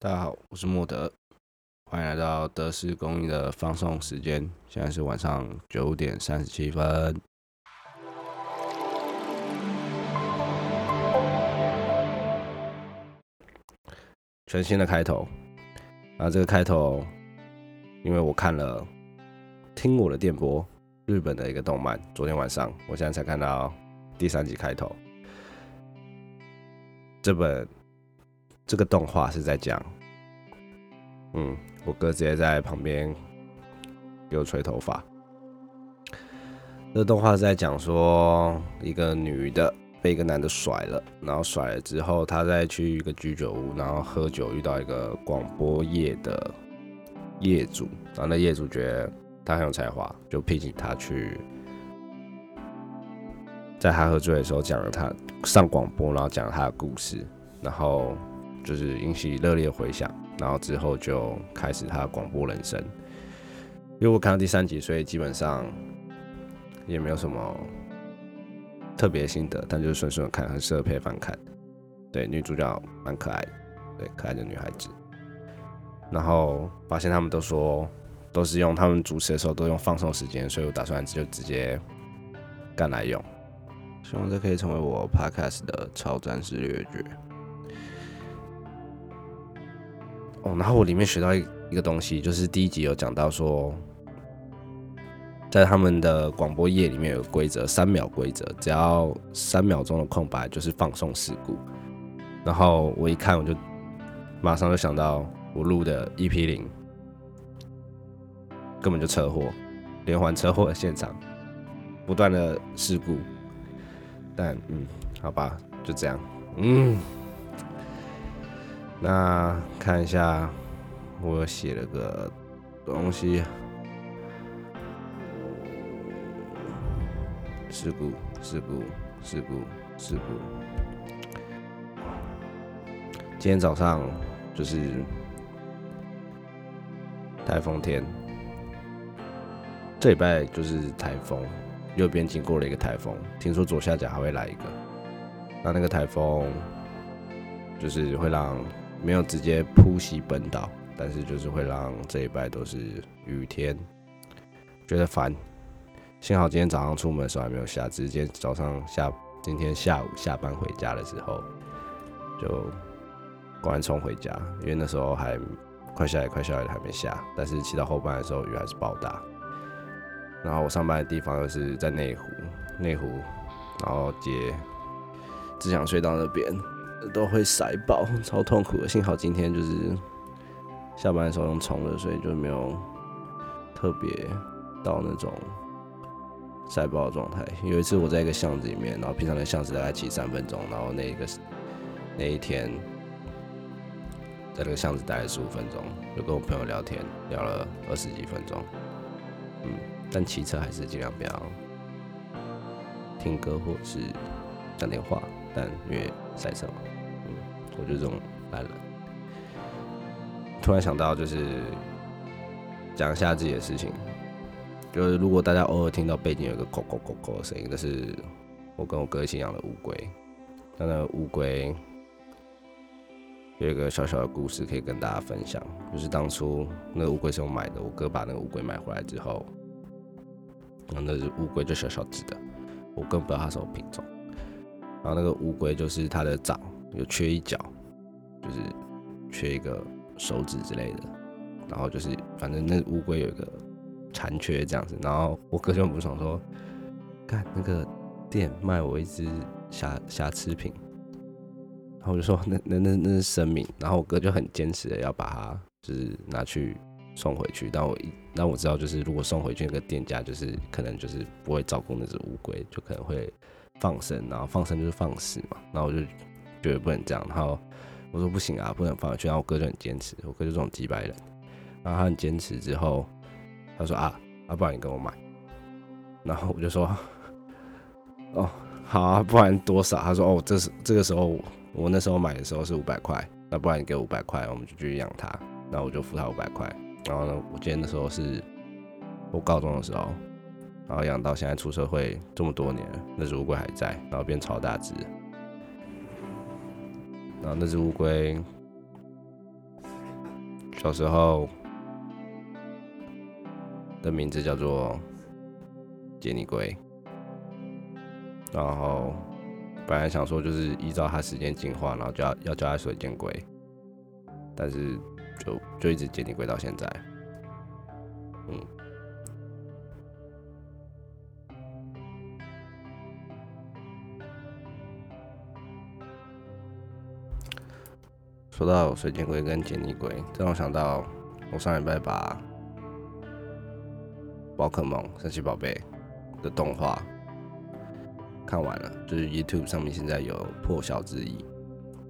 大家好，我是莫德，欢迎来到德式公寓的放送时间。现在是晚上九点三十七分。全新的开头，啊，这个开头，因为我看了《听我的电波》日本的一个动漫，昨天晚上，我现在才看到第三集开头。这本这个动画是在讲，嗯，我哥直接在旁边给我吹头发。这动画是在讲说，一个女的被一个男的甩了，然后甩了之后，她再去一个居酒屋，然后喝酒，遇到一个广播业的业主，然后那业主觉得她很有才华，就聘请她去。在他喝醉的时候讲了他上广播，然后讲了他的故事，然后就是引起热烈回响，然后之后就开始他的广播人生。因为我看到第三集，所以基本上也没有什么特别心得，但就是顺顺看，很适合配饭看。对，女主角蛮可爱的，对，可爱的女孩子。然后发现他们都说都是用他们主持的时候都用放松时间，所以我打算就直接干来用。希望这可以成为我 podcast 的超战士略决。哦，然后我里面学到一一个东西，就是第一集有讲到说，在他们的广播业里面有规则，三秒规则，只要三秒钟的空白就是放送事故。然后我一看，我就马上就想到我录的 EP 零，根本就车祸，连环车祸的现场，不断的事故。但嗯，好吧，就这样。嗯，那看一下，我写了个东西。事故，事故，事故，事故。今天早上就是台风天，这礼拜就是台风。右边经过了一个台风，听说左下角还会来一个。那那个台风就是会让没有直接扑袭本岛，但是就是会让这一拜都是雨天，觉得烦。幸好今天早上出门的时候还没有下，只是今天早上下，今天下午下班回家的时候就赶冲回家，因为那时候还快下雨，快下雨还没下，但是骑到后半的时候雨还是暴大。然后我上班的地方又是在内湖，内湖，然后接只想睡到那边都会塞爆，超痛苦的。幸好今天就是下班的时候用冲的，所以就没有特别到那种塞爆的状态。有一次我在一个巷子里面，然后平常的巷子大概骑三分钟，然后那一个那一天在那个巷子待了十五分钟，就跟我朋友聊天，聊了二十几分钟，嗯。但骑车还是尽量不要听歌或者是打电话，但因为塞车嘛，嗯，我就这种懒人。突然想到，就是讲一下自己的事情，就是如果大家偶尔听到背景有个“咕咕咕咕”的声音，那是我跟我哥一起养的乌龟。那那乌龟有一个小小的故事可以跟大家分享，就是当初那个乌龟是我买的，我哥把那个乌龟买回来之后。那只乌龟就小小只的，我更不知道它什么品种。然后那个乌龟就是它的掌有缺一角，就是缺一个手指之类的。然后就是反正那乌龟有一个残缺这样子。然后我哥就很不爽说：“看那个店卖我一只瑕瑕疵品。”然后我就说：“那那那那是生命。”然后我哥就很坚持的要把它就是拿去。送回去，但我一，但我知道，就是如果送回去，那个店家就是可能就是不会照顾那只乌龟，就可能会放生，然后放生就是放死嘛，然后我就觉得不能这样，然后我说不行啊，不能放，然后我哥就很坚持，我哥就这种几百人，然后他很坚持之后，他说啊，啊不然你跟我买，然后我就说，哦好啊，不然多少？他说哦，这是这个时候我那时候买的时候是五百块，那不然你给五百块，我们就继续养它，然后我就付他五百块。然后呢，我记得那时候是我高中的时候，然后养到现在出社会这么多年，那只乌龟还在，然后变超大只。然后那只乌龟小时候的名字叫做杰尼龟，然后本来想说就是依照它时间进化，然后叫要叫它水箭龟，但是就就一直杰尼龟到现在，嗯。说到水箭龟跟杰尼龟，这让我想到我上礼拜把宝可梦神奇宝贝的动画看完了，就是 YouTube 上面现在有破晓之意，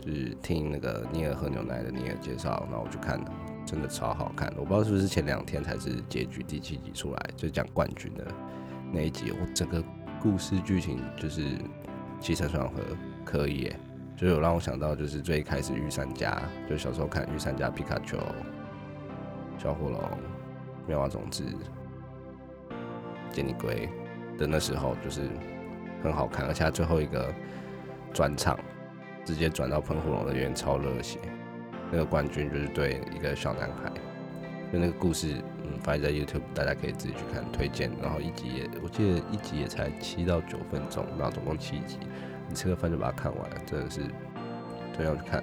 就是听那个尼尔喝牛奶的尼尔介绍，然后我去看了，真的超好看。我不知道是不是前两天才是结局第七集出来，就讲冠军的那一集，我整个故事剧情就是起承转合可以耶。就有让我想到，就是最开始御三家，就小时候看御三家皮卡丘、小火龙、妙蛙种子、杰尼龟的那时候，就是很好看，而且最后一个转场直接转到喷火龙的原超热血。那个冠军就是对一个小男孩，就那个故事，嗯，放在 YouTube，大家可以自己去看，推荐。然后一集也，我记得一集也才七到九分钟，然后总共七集。你吃个饭就把它看完，真的是这样去看。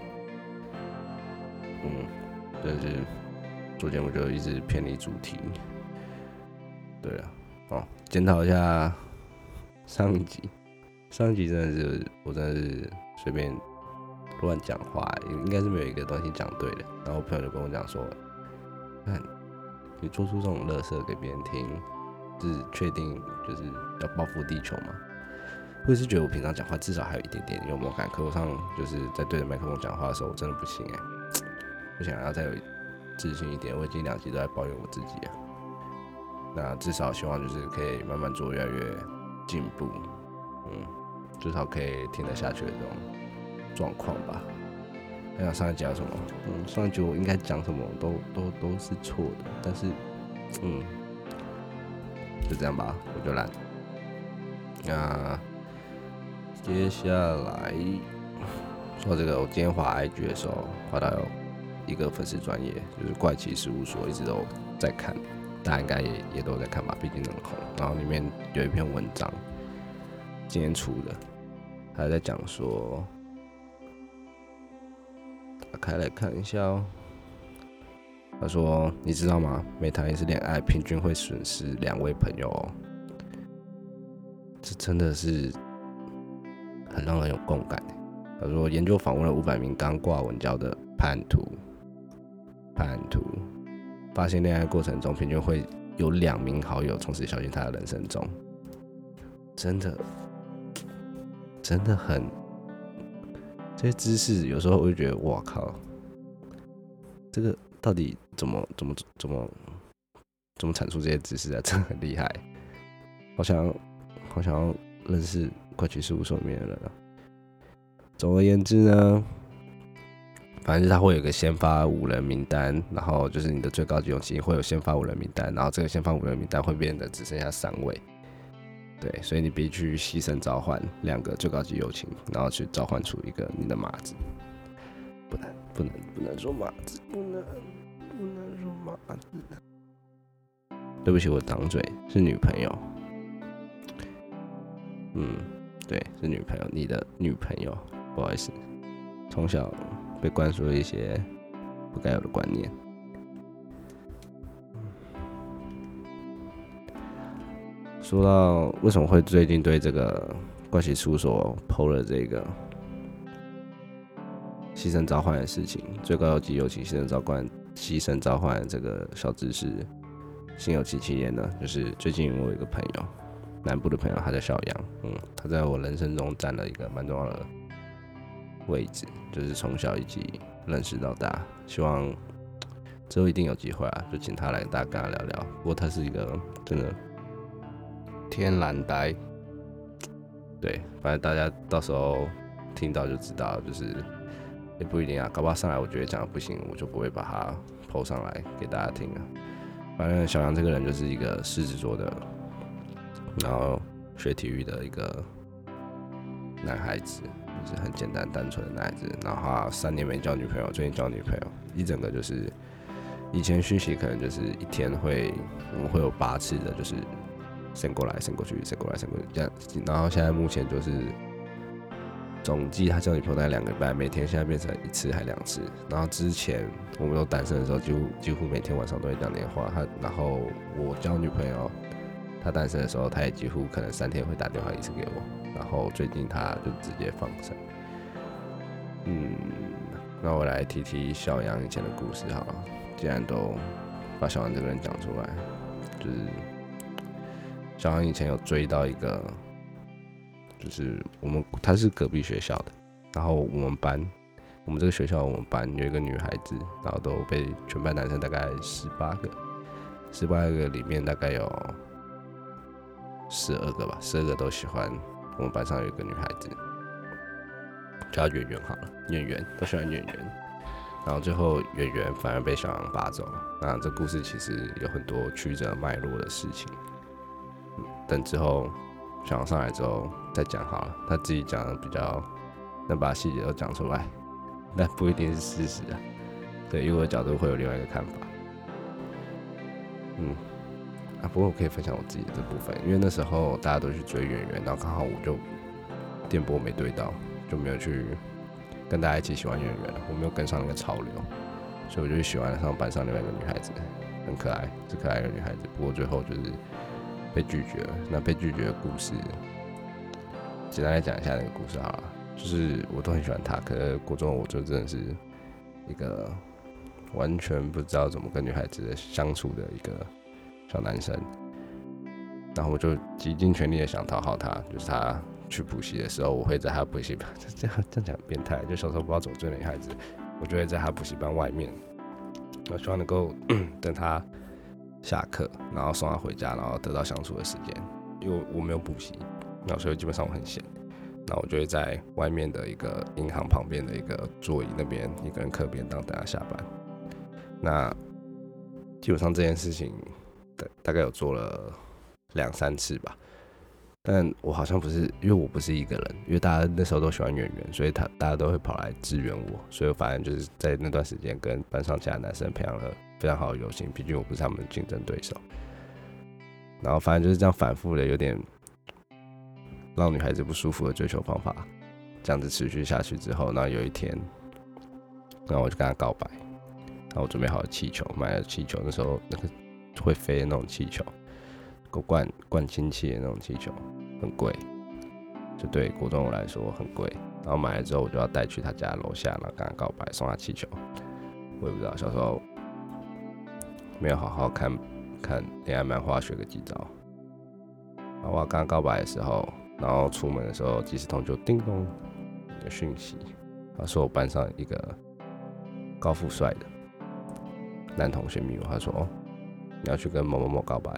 嗯，真的是做节目就一直偏离主题。对啊，哦，检讨一下上一集，上一集真的是我真的是随便乱讲话，应该是没有一个东西讲对的。然后我朋友就跟我讲说：“看，你做出这种乐色给别人听，是确定就是要报复地球吗？”我也是觉得我平常讲话至少还有一点点幽默感，可我上就是在对着麦克风讲话的时候，我真的不行哎，我想要再有自信一点。我已经两集都在抱怨我自己啊，那至少希望就是可以慢慢做，越来越进步，嗯，至少可以听得下去的这种状况吧。还想上一集讲什么？嗯，上一集我应该讲什么都都都是错的，但是嗯，就这样吧，我就懒。那。接下来说这个，我今天滑 IG 的时候，滑到一个粉丝专业，就是怪奇事务所，一直都在看，大家应该也也都在看吧，毕竟那么红。然后里面有一篇文章，今天出的，还在讲说，打开来看一下哦。他说：“你知道吗？每谈一次恋爱，平均会损失两位朋友。”哦。这真的是。很让人有共感。他说，研究访问了五百名刚挂稳交的叛徒，叛徒发现恋爱过程中平均会有两名好友从此消失他的人生中。真的，真的很这些知识，有时候我就觉得，我靠，这个到底怎么怎么怎么怎么产出这些知识啊？真的很厉害，好像好像要认识。快去事务所里面的人了。总而言之呢，反正他会有个先发五人名单，然后就是你的最高级勇气会有先发五人名单，然后这个先发五人名单会变得只剩下三位。对，所以你必须牺牲召唤两个最高级友情，然后去召唤出一个你的马子。不能，不能，不能说马子，不能，不能说马子。对不起，我挡嘴，是女朋友。嗯。对，是女朋友，你的女朋友，不好意思，从小被灌输了一些不该有的观念。说到为什么会最近对这个怪奇事务所剖了这个牺牲召唤的事情，最高级友情牺牲召唤，牺牲召唤这个小知识，心有戚戚焉呢？就是最近我有一个朋友。南部的朋友，他叫小杨，嗯，他在我人生中占了一个蛮重要的位置，就是从小一起认识到大，希望之后一定有机会啊，就请他来大家跟他聊聊。不过他是一个真的天然呆，对，反正大家到时候听到就知道，就是也不一定啊，搞不好上来我觉得讲的不行，我就不会把它抛上来给大家听了。反正小杨这个人就是一个狮子座的。然后学体育的一个男孩子，就是很简单单纯的男孩子。然后三年没交女朋友，最近交女朋友，一整个就是以前讯息可能就是一天会我们会有八次的，就是 send 过来 send 过去 send 过来 send 过去这样，然后现在目前就是总计他交女朋友大概两个礼拜，每天现在变成一次还两次。然后之前我们都单身的时候，几乎几乎每天晚上都会讲电话。他然后我交女朋友，他单身的时候，他也几乎可能三天会打电话一次给我。然后最近他就直接放生。嗯，那我来提提小杨以前的故事好了。既然都把小杨这个人讲出来，就是小杨以前有追到一个，就是我们他是隔壁学校的，然后我们班，我们这个学校我们班有一个女孩子，然后都被全班男生大概十八个，十八个里面大概有十二个吧，十二个都喜欢我们班上有一个女孩子。叫圆圆好了，圆圆都喜欢圆圆，然后最后圆圆反而被小杨拔走了。那这故事其实有很多曲折脉络的事情，等之后小杨上来之后再讲好了。他自己讲的比较能把细节都讲出来，那不一定是事实啊。对，因为我的角度会有另外一个看法。嗯，不过我可以分享我自己这部分，因为那时候大家都去追圆圆，然后刚好我就电波没对到。就没有去跟大家一起喜欢圆圆，我没有跟上那个潮流，所以我就喜欢上班上另外一个女孩子，很可爱，是可爱的女孩子。不过最后就是被拒绝了。那被拒绝的故事，简单来讲一下那个故事好了。就是我都很喜欢她，可是国中我就真的是一个完全不知道怎么跟女孩子相处的一个小男生，然后我就极尽全力的想讨好他，就是他。去补习的时候，我会在他补习班，这样这样讲变态。就小时候不知道怎么追女孩子，我就会在他补习班外面，我希望能够 等他下课，然后送他回家，然后得到相处的时间。因为我没有补习，那所以基本上我很闲，那我就会在外面的一个银行旁边的一个座椅那边一个人嗑便当等他下班。那基本上这件事情大概有做了两三次吧。但我好像不是，因为我不是一个人，因为大家那时候都喜欢圆圆，所以他大家都会跑来支援我，所以我反正就是在那段时间跟班上其他男生培养了非常好的友情，毕竟我不是他们的竞争对手。然后反正就是这样反复的，有点让女孩子不舒服的追求方法，这样子持续下去之后，那有一天，然后我就跟他告白，然后我准备好了气球，买了气球，那时候那个会飞的那种气球。够灌灌氢气的那种气球很贵，就对国中我来说很贵。然后买了之后，我就要带去他家楼下，然后跟他告白，送他气球。我也不知道小时候没有好好看看恋爱漫画，学个几招。然后我刚刚告白的时候，然后出门的时候，即时通就叮咚的讯息，他说我班上一个高富帅的男同学密我，他说哦，你要去跟某某某告白。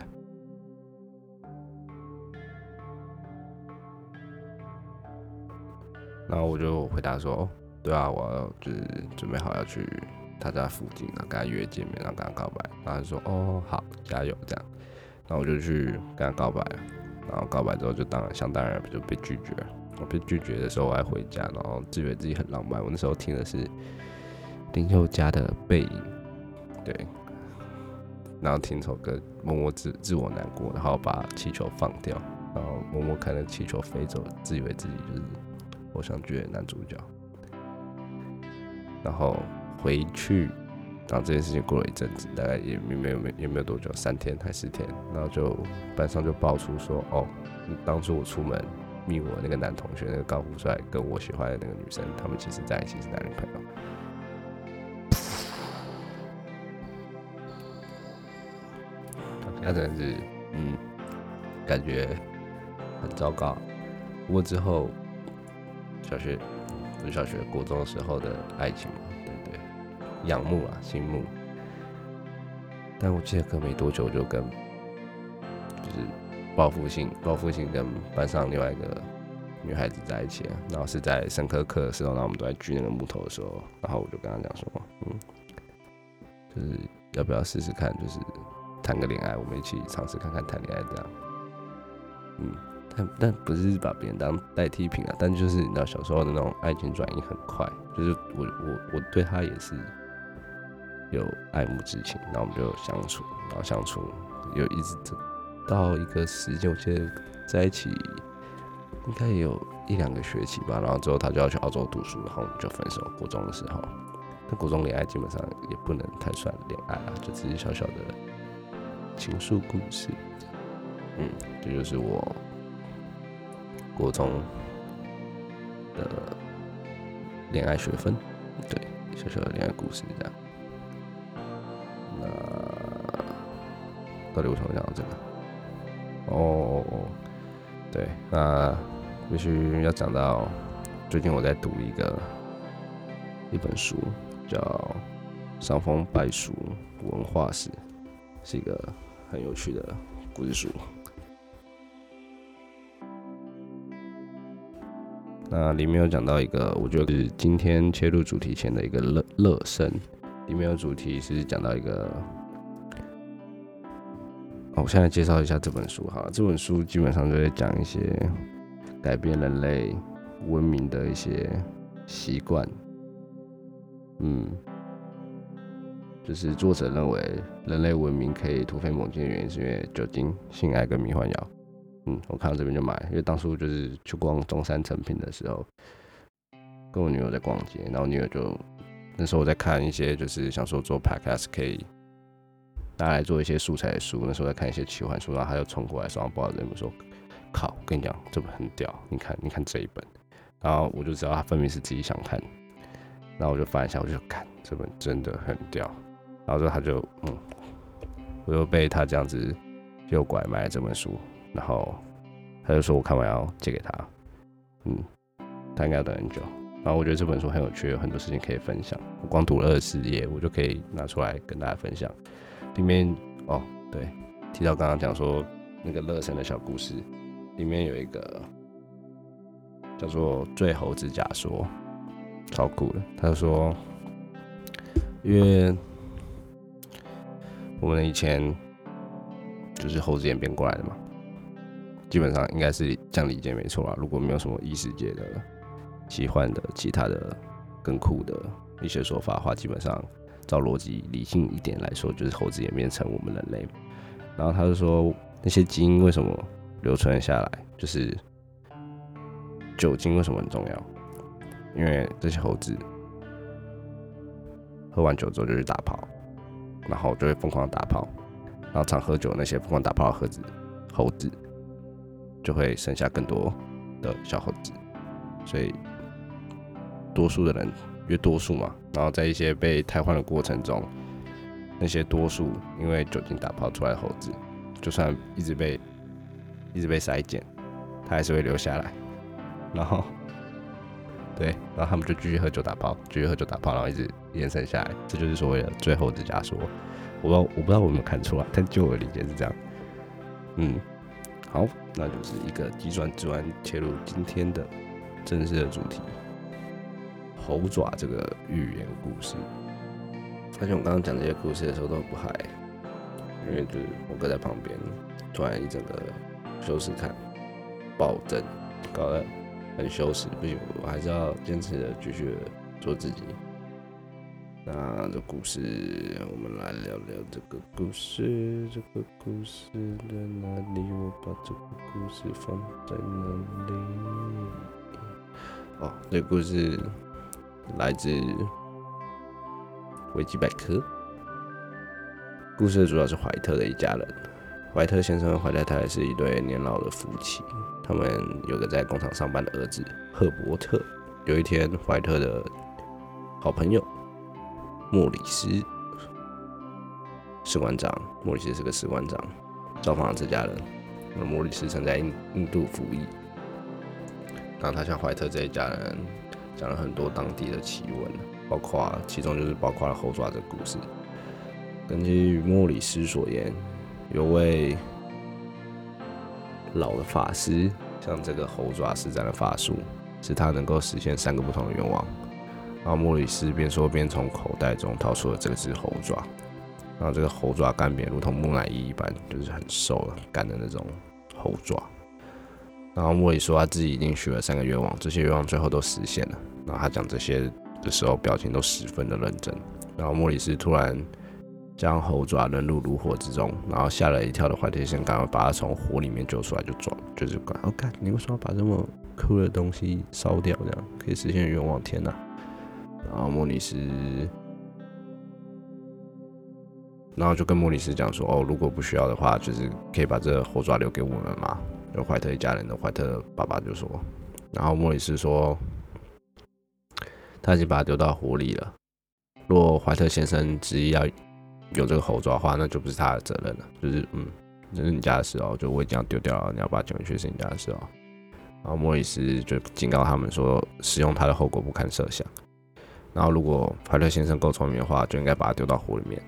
然后我就回答说：“哦，对啊，我就是准备好要去他家附近，然后跟他约见面，然后跟他告白。”然后他说：“哦，好，加油。”这样，然后我就去跟他告白。然后告白之后，就当然想当然就被拒绝。我被拒绝的时候，我还回家，然后自以为自己很浪漫。我那时候听的是林宥嘉的《背影》，对，然后听首歌，默默自自我难过，然后把气球放掉，然后默默看着气球飞走，自以为自己就是。偶像剧的男主角，然后回去，然后这件事情过了一阵子，大概也没没有没也没有多久，三天还四天，然后就班上就爆出说，哦，当初我出门密我那个男同学，那个高富帅跟我喜欢的那个女生，他们其实在一起是男女朋友。那真的是，嗯，感觉很糟糕。不过之后。小学，是小学、国中时候的爱情嘛，对对？仰慕啊，心慕。但我记得隔没多久就跟，就是报复性、报复性跟班上另外一个女孩子在一起了。然后是在生科课的时候，然后我们都在锯那个木头的时候，然后我就跟他讲说，嗯，就是要不要试试看，就是谈个恋爱，我们一起尝试看看谈恋爱这样，嗯。但但不是把别人当代替品啊，但就是你知道小时候的那种爱情转移很快，就是我我我对他也是有爱慕之情，然后我们就相处，然后相处有一直到一个时间，我记得在一起应该有一两个学期吧，然后之后他就要去澳洲读书，然后我们就分手。国中的时候，那国中恋爱基本上也不能太算恋爱了，就只是小小的情书故事。嗯，这就是我国中的恋爱学分，对，小小的恋爱故事这样。那到底为什么讲这个？哦，对，那必须要讲到最近我在读一个一本书，叫《伤风败俗文化史》，是一个很有趣的故事书。那里面有讲到一个，我觉得是今天切入主题前的一个乐乐身。里面有主题是讲到一个，哦，我现在介绍一下这本书哈。这本书基本上就在讲一些改变人类文明的一些习惯。嗯，就是作者认为人类文明可以突飞猛进的原因，是因为酒精、性爱跟迷幻药。嗯，我看到这边就买，因为当初就是去逛中山成品的时候，跟我女友在逛街，然后女友就那时候我在看一些，就是想说做 podcast 可以拿来做一些素材的书，那时候在看一些奇幻书，然后他就冲过来说：“不好意思，说靠，我跟你讲，这本很屌，你看，你看这一本。”然后我就知道他分明是自己想看，然后我就翻一下，我就看这本真的很屌，然后之后他就嗯，我又被他这样子诱拐买了这本书。然后他就说：“我看完要借给他，嗯，他应该要等很久。然后我觉得这本书很有趣，有很多事情可以分享。我光读了二十页，我就可以拿出来跟大家分享。里面哦，对，提到刚刚讲说那个乐神的小故事，里面有一个叫做《醉猴子假说》，超酷的。他说，因为我们以前就是猴子演变过来的嘛。”基本上应该是这样理解没错啦。如果没有什么异世界的、奇幻的、其他的更酷的一些说法的话，基本上照逻辑理性一点来说，就是猴子演变成我们人类。然后他就说，那些基因为什么流传下来？就是酒精为什么很重要？因为这些猴子喝完酒之后就去打炮，然后就会疯狂打炮，然后常喝酒那些疯狂打炮的猴子，猴子。就会剩下更多的小猴子，所以多数的人越多数嘛，然后在一些被瘫痪的过程中，那些多数因为酒精打泡出来的猴子，就算一直被一直被筛减，它还是会留下来。然后，对，然后他们就继续喝酒打泡，继续喝酒打泡，然后一直延伸下来，这就是所谓的最后的假说。我不知道，我不知道我有没有看出来，但就我的理解是这样。嗯。好，那就是一个急转直弯切入今天的正式的主题——猴爪这个寓言故事。而且我刚刚讲这些故事的时候都不嗨，因为就是我哥在旁边，突然一整个羞耻感暴增，搞得很羞耻。不行，我还是要坚持的继续做自己。那这故事，我们来聊聊这个故事。这个故事在哪里？我把这个故事放在哪里？哦，这故事来自维基百科。故事主要是怀特的一家人。怀特先生和怀太太是一对年老的夫妻，他们有个在工厂上班的儿子赫伯特。有一天，怀特的好朋友。莫里斯士官长，莫里斯是个士官长，造访了这家人。那莫里斯曾在印印度服役，然后他向怀特这一家人讲了很多当地的奇闻，包括其中就是包括了猴爪这故事。根据莫里斯所言，有位老的法师向这个猴爪施展了法术，使他能够实现三个不同的愿望。然后莫里斯边说边从口袋中掏出了这只猴爪，然后这个猴爪干瘪，如同木乃伊一般，就是很瘦了干的那种猴爪。然后莫里说他自己已经许了三个愿望，这些愿望最后都实现了。然后他讲这些的时候，表情都十分的认真。然后莫里斯突然将猴爪扔入炉火之中，然后吓了一跳的怀特先生赶快把他从火里面救出来，就装就是管，哦，干，你为什么要把这么酷的东西烧掉？这样可以实现愿望？天哪！然后莫里斯，然后就跟莫里斯讲说，哦，如果不需要的话，就是可以把这个猴爪留给我们嘛。就怀特一家人的怀特爸爸就说，然后莫里斯说，他已经把它丢到湖里了。若怀特先生执意要有这个猴爪的话，那就不是他的责任了，就是嗯，那是你家的事哦，就我已经要丢掉了，你要把它捡回去是你家的事哦。然后莫里斯就警告他们说，使用它的后果不堪设想。然后如果怀特先生够聪明的话，就应该把它丢到湖里面。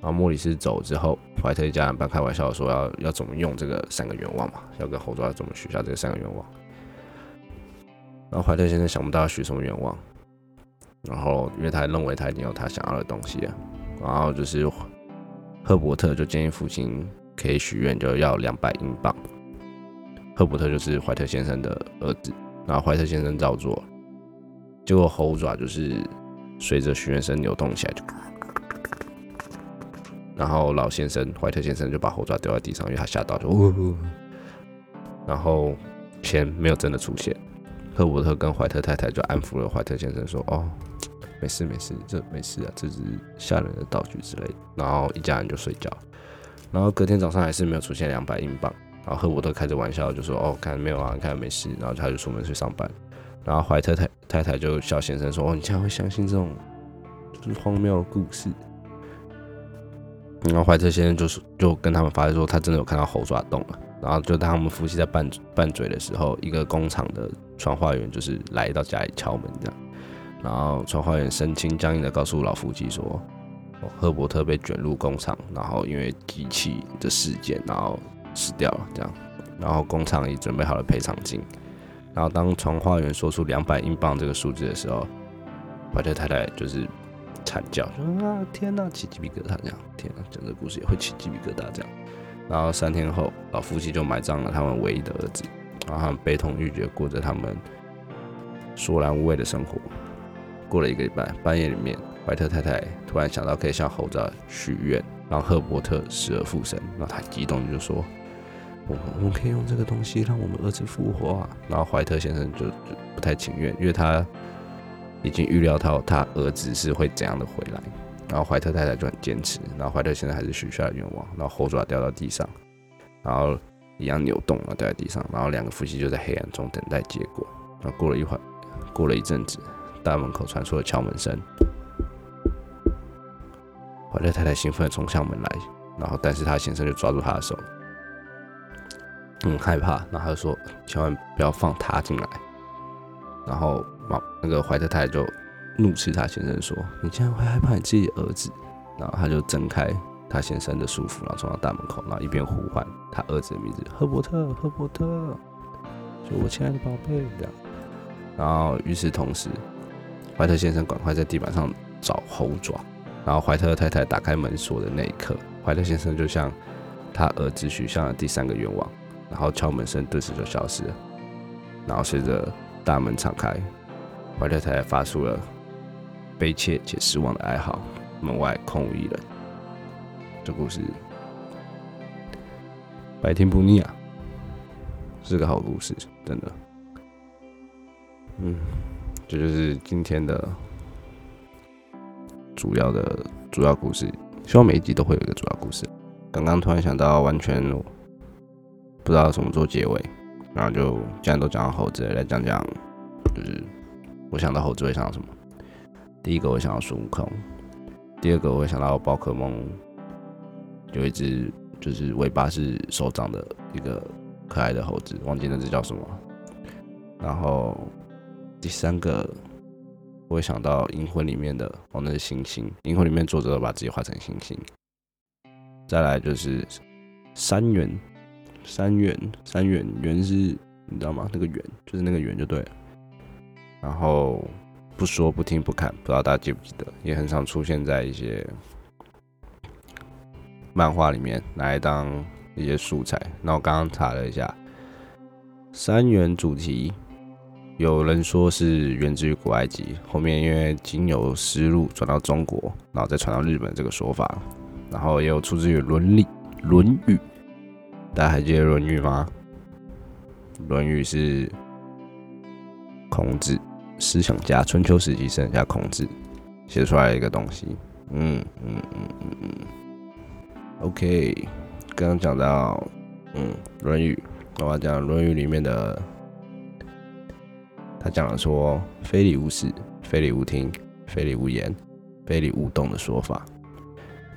然后莫里斯走之后，怀特一家人半开玩笑说要要怎么用这个三个愿望嘛，要跟猴爪怎么许下这三个愿望。然后怀特先生想不到要许什么愿望。然后，因为他认为他已经有他想要的东西了，然后就是赫伯特就建议父亲可以许愿，就要两百英镑。赫伯特就是怀特先生的儿子，然后怀特先生照做，结果猴爪就是随着许愿声扭动起来，就，然后老先生怀特先生就把猴爪丢在地上，因为他吓到，就呜呜，然后钱没有真的出现。赫伯特跟怀特太太就安抚了怀特先生，说：“哦，没事没事，这没事啊，这是吓人的道具之类的。”然后一家人就睡觉。然后隔天早上还是没有出现两百英镑。然后赫伯特开着玩笑就说：“哦，看没有啊，看没事。”然后他就出门去上班。然后怀特太太太就笑先生说：“哦，你竟然会相信这种就是荒谬的故事？”然后怀特先生就是就跟他们发现说，他真的有看到猴爪动了。然后就当他们夫妻在拌拌嘴的时候，一个工厂的传话员就是来到家里敲门这样。然后传话员神情僵硬的告诉老夫妻说，赫伯特被卷入工厂，然后因为机器的事件，然后死掉了这样。然后工厂也准备好了赔偿金。然后当传话员说出两百英镑这个数字的时候，怀特太太就是惨叫，说啊天哪，起鸡皮疙瘩这样，天哪，讲这故事也会起鸡皮疙瘩这样。然后三天后，老夫妻就埋葬了他们唯一的儿子，然后他们悲痛欲绝，过着他们索然无味的生活。过了一个礼拜，半夜里面，怀特太太突然想到可以向猴子许愿，让赫伯特死而复生。然后他激动就说：“我我们可以用这个东西让我们儿子复活啊！”然后怀特先生就就不太情愿，因为他已经预料到他儿子是会怎样的回来。然后怀特太太就很坚持，然后怀特现在还是许下了愿望，然后猴爪掉到地上，然后一样扭动了掉在地上，然后两个夫妻就在黑暗中等待结果。然后过了一会儿，过了一阵子，大门口传出了敲门声，怀特太太兴奋地冲向门来，然后但是他先生就抓住他的手，很害怕，然后他就说千万不要放他进来，然后妈那个怀特太太就。怒斥他先生说：“你竟然会害怕你自己的儿子？”然后他就挣开他先生的束缚，然后冲到大门口，然后一边呼唤他儿子的名字：“赫伯特，赫伯特，就我亲爱的宝贝。”这样。然后与此同时，怀特先生赶快在地板上找猴爪。然后怀特太太打开门锁的那一刻，怀特先生就向他儿子许下了第三个愿望。然后敲门声顿时就消失了。然后随着大门敞开，怀特太太发出了。悲切且失望的哀嚎，门外空无一人。这故事百听不腻啊，是个好故事，真的。嗯，这就是今天的主要的主要故事。希望每一集都会有一个主要故事。刚刚突然想到，完全不知道怎么做结尾，然后就既然都讲到猴子，来讲讲，就是我想到猴子会想到什么。第一个我想到孙悟空，第二个我想到宝可梦，有一只就是尾巴是手掌的一个可爱的猴子，忘记那只叫什么。然后第三个我会想到银魂里面的哦，那是星星，银魂里面作者把自己画成星星。再来就是三元，三元，三元，元是你知道吗？那个元就是那个元就对了。然后。不说不听不看，不知道大家记不记得，也很常出现在一些漫画里面，拿来当一些素材。那我刚刚查了一下，三元主题有人说是源自于古埃及，后面因为经由丝路转到中国，然后再传到日本这个说法，然后也有出自于《伦理》《论语》，大家还记得《论语》吗？《论语》是孔子思想家，春秋时期思想家孔子写出来的一个东西。嗯嗯嗯嗯嗯。OK，刚刚讲到嗯《论语》，我要讲《论语》里面的。他讲了说“非礼勿视，非礼勿听，非礼勿言，非礼勿动”的说法。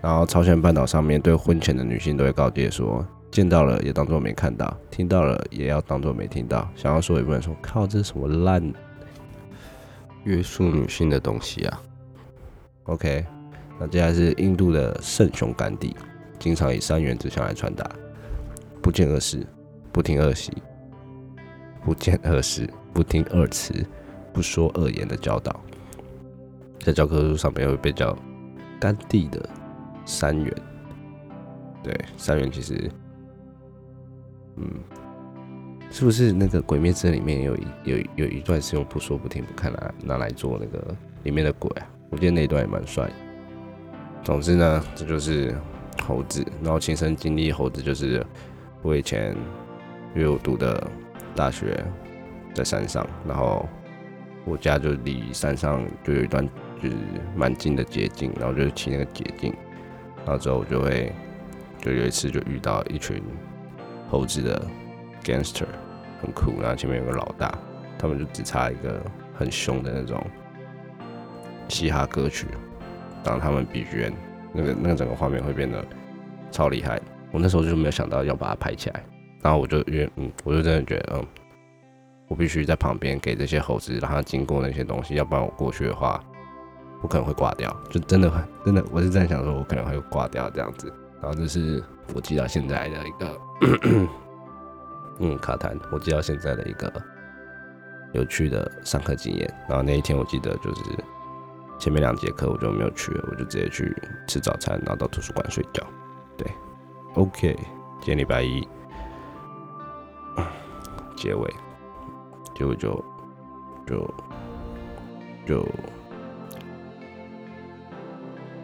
然后朝鲜半岛上面对婚前的女性都会告诫说：见到了也当做没看到，听到了也要当做没听到。想要说也不能说，靠，这是什么烂约束女性的东西啊？OK，那接下来是印度的圣雄甘地，经常以三元之相来传达：不见恶事，不听恶习，不见恶事。不听恶词，不说恶言的教导，在教科书上面会被叫甘地的三元。对，三元其实，嗯，是不是那个《鬼灭之刃》里面有有有一段是用不说不听不看拿拿来做那个里面的鬼啊？我记得那一段也蛮帅。总之呢，这就是猴子，然后亲身经历猴子，就是我以前因为我读的大学。在山上，然后我家就离山上就有一段就是蛮近的捷径，然后就骑那个捷径，然后之后我就会就有一次就遇到一群猴子的 gangster，很酷，然后前面有个老大，他们就只差一个很凶的那种嘻哈歌曲，然后他们 BGM 那个那个整个画面会变得超厉害，我那时候就没有想到要把它拍起来，然后我就因为嗯，我就真的觉得嗯。我必须在旁边给这些猴子让它经过那些东西，要不然我过去的话，我可能会挂掉。就真的，真的，我是在想说，我可能会挂掉这样子。然后这是我记到现在的一个，嗯，卡痰。我记到现在的一个有趣的上课经验。然后那一天我记得就是前面两节课我就没有去，我就直接去吃早餐，然后到图书馆睡觉。对，OK，今天礼拜一，结尾。就就就就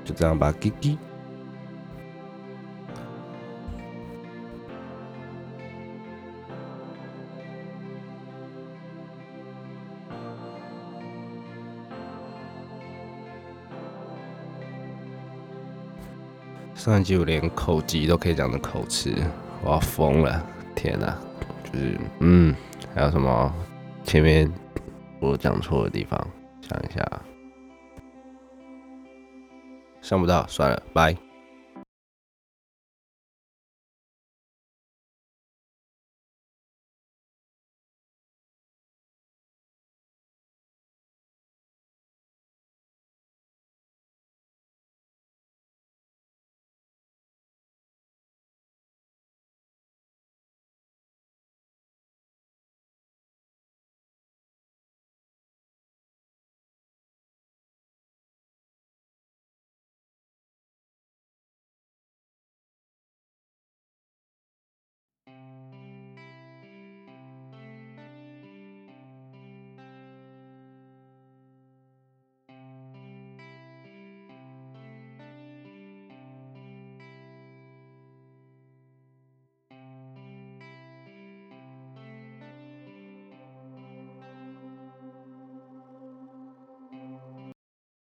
就这样吧，滴滴。上一集我连口级都可以讲的口吃，我要疯了！天哪，就是嗯，还有什么？前面我讲错的地方，想一下，想不到，算了，拜。